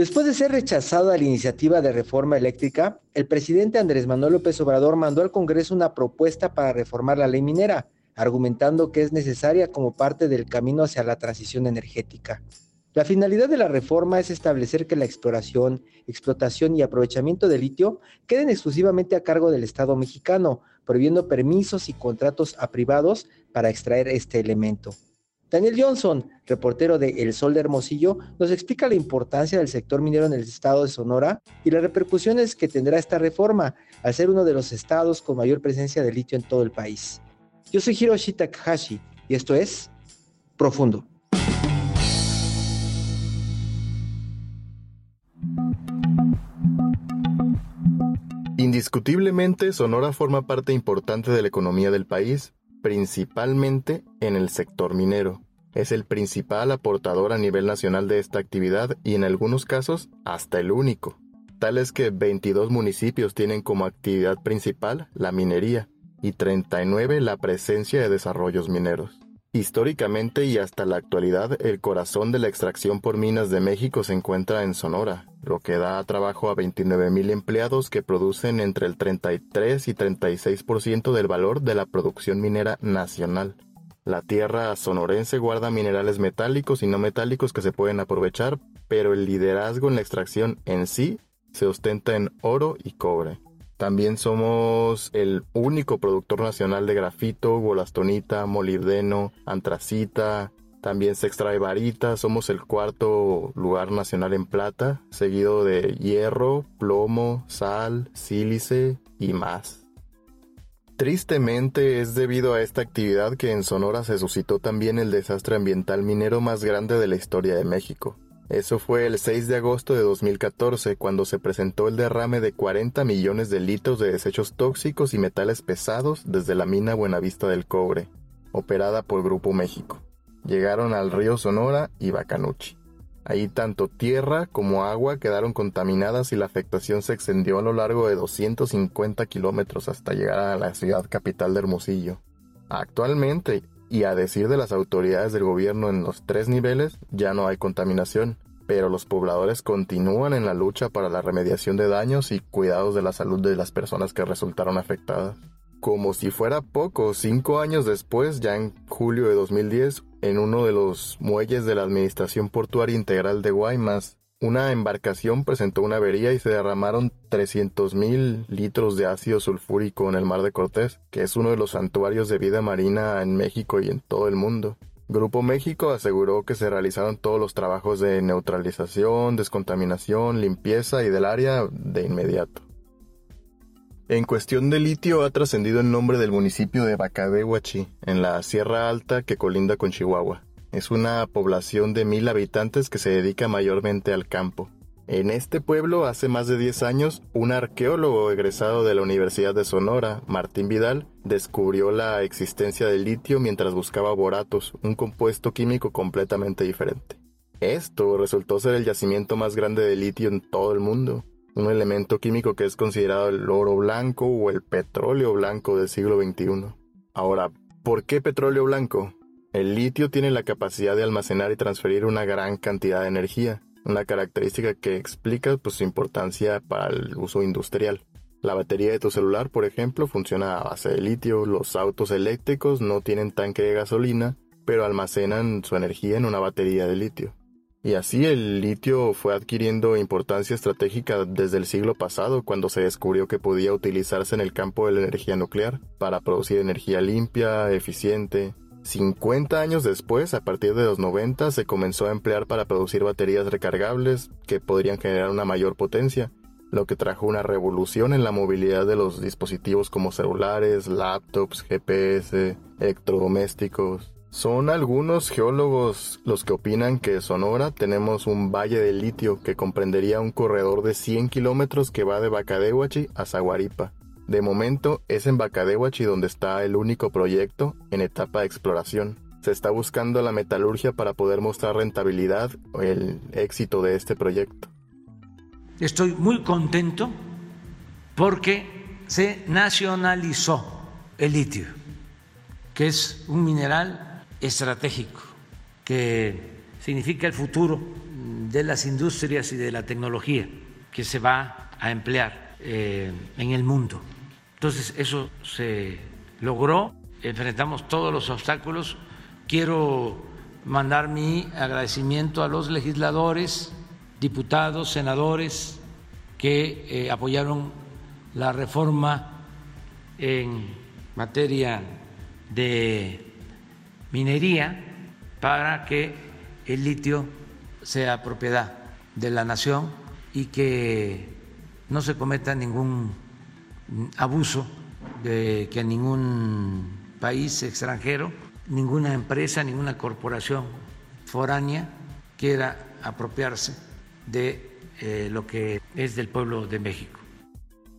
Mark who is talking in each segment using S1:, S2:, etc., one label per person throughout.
S1: Después de ser rechazada la iniciativa de reforma eléctrica, el presidente Andrés Manuel López Obrador mandó al Congreso una propuesta para reformar la ley minera, argumentando que es necesaria como parte del camino hacia la transición energética. La finalidad de la reforma es establecer que la exploración, explotación y aprovechamiento de litio queden exclusivamente a cargo del Estado mexicano, prohibiendo permisos y contratos a privados para extraer este elemento. Daniel Johnson, reportero de El Sol de Hermosillo, nos explica la importancia del sector minero en el estado de Sonora y las repercusiones que tendrá esta reforma al ser uno de los estados con mayor presencia de litio en todo el país. Yo soy Hiroshi Takahashi y esto es Profundo.
S2: Indiscutiblemente, Sonora forma parte importante de la economía del país, principalmente en el sector minero. Es el principal aportador a nivel nacional de esta actividad y en algunos casos hasta el único. Tal es que 22 municipios tienen como actividad principal la minería y 39 la presencia de desarrollos mineros. Históricamente y hasta la actualidad, el corazón de la extracción por minas de México se encuentra en Sonora, lo que da trabajo a 29.000 empleados que producen entre el 33 y 36% del valor de la producción minera nacional. La tierra sonorense guarda minerales metálicos y no metálicos que se pueden aprovechar, pero el liderazgo en la extracción en sí se ostenta en oro y cobre. También somos el único productor nacional de grafito, bolastonita, molibdeno, antracita. También se extrae varita, somos el cuarto lugar nacional en plata, seguido de hierro, plomo, sal, sílice y más. Tristemente es debido a esta actividad que en Sonora se suscitó también el desastre ambiental minero más grande de la historia de México. Eso fue el 6 de agosto de 2014 cuando se presentó el derrame de 40 millones de litros de desechos tóxicos y metales pesados desde la mina Buenavista del Cobre, operada por Grupo México. Llegaron al río Sonora y Bacanuchi. Ahí tanto tierra como agua quedaron contaminadas y la afectación se extendió a lo largo de 250 kilómetros hasta llegar a la ciudad capital de Hermosillo. Actualmente, y a decir de las autoridades del gobierno en los tres niveles, ya no hay contaminación, pero los pobladores continúan en la lucha para la remediación de daños y cuidados de la salud de las personas que resultaron afectadas. Como si fuera poco, cinco años después, ya en julio de 2010, en uno de los muelles de la Administración Portuaria Integral de Guaymas, una embarcación presentó una avería y se derramaron 300.000 litros de ácido sulfúrico en el Mar de Cortés, que es uno de los santuarios de vida marina en México y en todo el mundo. Grupo México aseguró que se realizaron todos los trabajos de neutralización, descontaminación, limpieza y del área de inmediato. En cuestión de litio ha trascendido el nombre del municipio de Bacadehuachi, en la Sierra Alta que colinda con Chihuahua. Es una población de mil habitantes que se dedica mayormente al campo. En este pueblo, hace más de 10 años, un arqueólogo egresado de la Universidad de Sonora, Martín Vidal, descubrió la existencia del litio mientras buscaba boratos, un compuesto químico completamente diferente. Esto resultó ser el yacimiento más grande de litio en todo el mundo, un elemento químico que es considerado el oro blanco o el petróleo blanco del siglo XXI. Ahora, ¿por qué petróleo blanco? El litio tiene la capacidad de almacenar y transferir una gran cantidad de energía, una característica que explica pues, su importancia para el uso industrial. La batería de tu celular, por ejemplo, funciona a base de litio, los autos eléctricos no tienen tanque de gasolina, pero almacenan su energía en una batería de litio. Y así el litio fue adquiriendo importancia estratégica desde el siglo pasado cuando se descubrió que podía utilizarse en el campo de la energía nuclear para producir energía limpia, eficiente, 50 años después, a partir de los 90, se comenzó a emplear para producir baterías recargables que podrían generar una mayor potencia, lo que trajo una revolución en la movilidad de los dispositivos como celulares, laptops, GPS, electrodomésticos. Son algunos geólogos los que opinan que Sonora tenemos un valle de litio que comprendería un corredor de 100 kilómetros que va de Bacadehuachi a Zaguaripa. De momento es en Bacadehuachi donde está el único proyecto en etapa de exploración. Se está buscando la metalurgia para poder mostrar rentabilidad o el éxito de este proyecto.
S3: Estoy muy contento porque se nacionalizó el litio, que es un mineral estratégico, que significa el futuro de las industrias y de la tecnología que se va a emplear eh, en el mundo. Entonces eso se logró, enfrentamos todos los obstáculos. Quiero mandar mi agradecimiento a los legisladores, diputados, senadores que eh, apoyaron la reforma en materia de minería para que el litio sea propiedad de la nación y que no se cometa ningún abuso de que ningún país extranjero, ninguna empresa, ninguna corporación foránea quiera apropiarse de eh, lo que es del pueblo de México.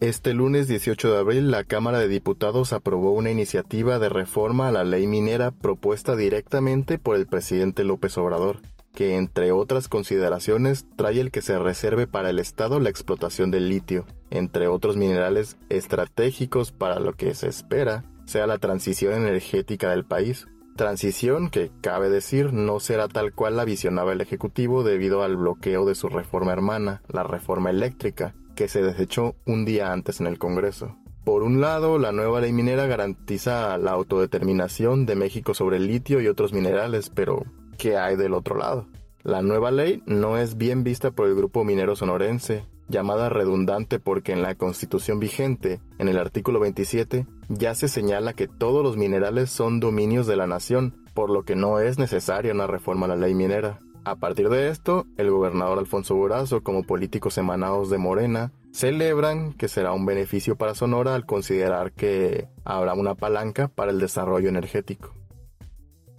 S2: Este lunes 18 de abril, la Cámara de Diputados aprobó una iniciativa de reforma a la ley minera propuesta directamente por el presidente López Obrador, que entre otras consideraciones trae el que se reserve para el Estado la explotación del litio, entre otros minerales estratégicos para lo que se espera sea la transición energética del país. Transición que, cabe decir, no será tal cual la visionaba el Ejecutivo debido al bloqueo de su reforma hermana, la reforma eléctrica, que se desechó un día antes en el Congreso. Por un lado, la nueva ley minera garantiza la autodeterminación de México sobre el litio y otros minerales, pero ¿qué hay del otro lado? La nueva ley no es bien vista por el grupo minero sonorense, llamada redundante porque en la constitución vigente, en el artículo 27, ya se señala que todos los minerales son dominios de la nación, por lo que no es necesaria una reforma a la ley minera. A partir de esto, el gobernador Alfonso Burazo, como políticos emanados de Morena, celebran que será un beneficio para Sonora al considerar que habrá una palanca para el desarrollo energético.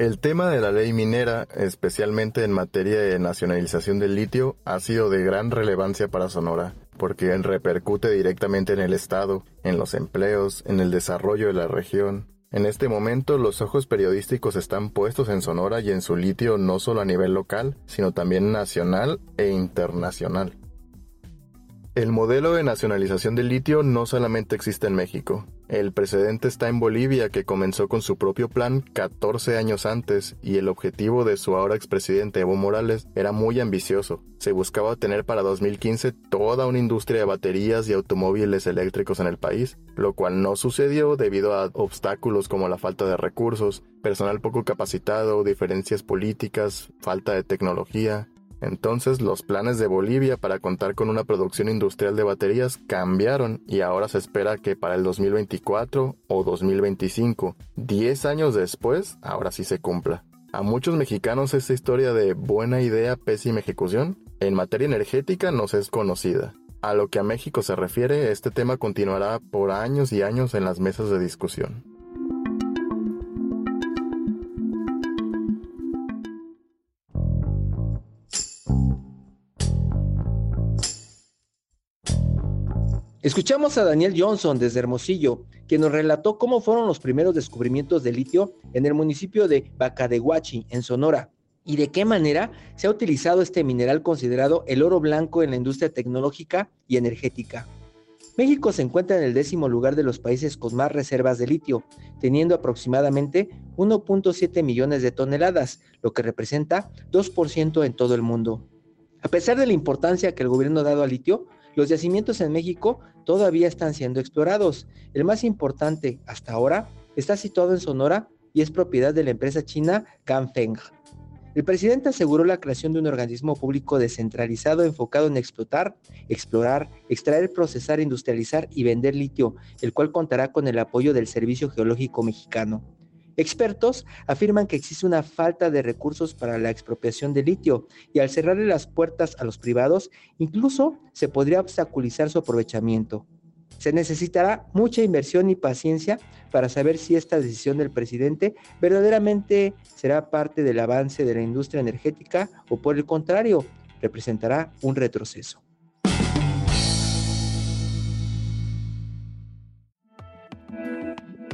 S2: El tema de la ley minera, especialmente en materia de nacionalización del litio, ha sido de gran relevancia para Sonora, porque repercute directamente en el Estado, en los empleos, en el desarrollo de la región, en este momento los ojos periodísticos están puestos en Sonora y en su litio no solo a nivel local, sino también nacional e internacional. El modelo de nacionalización del litio no solamente existe en México. El precedente está en Bolivia, que comenzó con su propio plan 14 años antes, y el objetivo de su ahora expresidente Evo Morales era muy ambicioso. Se buscaba tener para 2015 toda una industria de baterías y automóviles eléctricos en el país, lo cual no sucedió debido a obstáculos como la falta de recursos, personal poco capacitado, diferencias políticas, falta de tecnología, entonces los planes de Bolivia para contar con una producción industrial de baterías cambiaron y ahora se espera que para el 2024 o 2025, 10 años después, ahora sí se cumpla. A muchos mexicanos esta historia de buena idea, pésima ejecución, en materia energética nos es conocida. A lo que a México se refiere, este tema continuará por años y años en las mesas de discusión.
S1: Escuchamos a Daniel Johnson desde Hermosillo, quien nos relató cómo fueron los primeros descubrimientos de litio en el municipio de Bacadehuachi, en Sonora, y de qué manera se ha utilizado este mineral considerado el oro blanco en la industria tecnológica y energética. México se encuentra en el décimo lugar de los países con más reservas de litio, teniendo aproximadamente 1.7 millones de toneladas, lo que representa 2% en todo el mundo. A pesar de la importancia que el gobierno ha dado al litio, los yacimientos en México todavía están siendo explorados. El más importante hasta ahora está situado en Sonora y es propiedad de la empresa china Ganfeng. El presidente aseguró la creación de un organismo público descentralizado enfocado en explotar, explorar, extraer, procesar, industrializar y vender litio, el cual contará con el apoyo del Servicio Geológico Mexicano. Expertos afirman que existe una falta de recursos para la expropiación de litio y al cerrarle las puertas a los privados, incluso se podría obstaculizar su aprovechamiento. Se necesitará mucha inversión y paciencia para saber si esta decisión del presidente verdaderamente será parte del avance de la industria energética o por el contrario, representará un retroceso.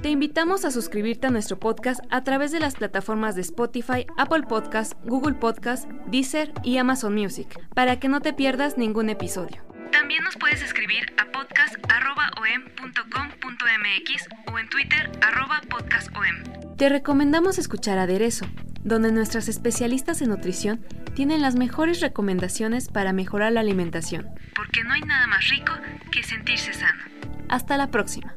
S4: Te invitamos a suscribirte a nuestro podcast a través de las plataformas de Spotify, Apple Podcast, Google Podcast, Deezer y Amazon Music, para que no te pierdas ningún episodio. También nos puedes escribir a podcast.om.com.mx o en Twitter podcastom. Te recomendamos escuchar Aderezo, donde nuestras especialistas en nutrición tienen las mejores recomendaciones para mejorar la alimentación. Porque no hay nada más rico que sentirse sano. Hasta la próxima.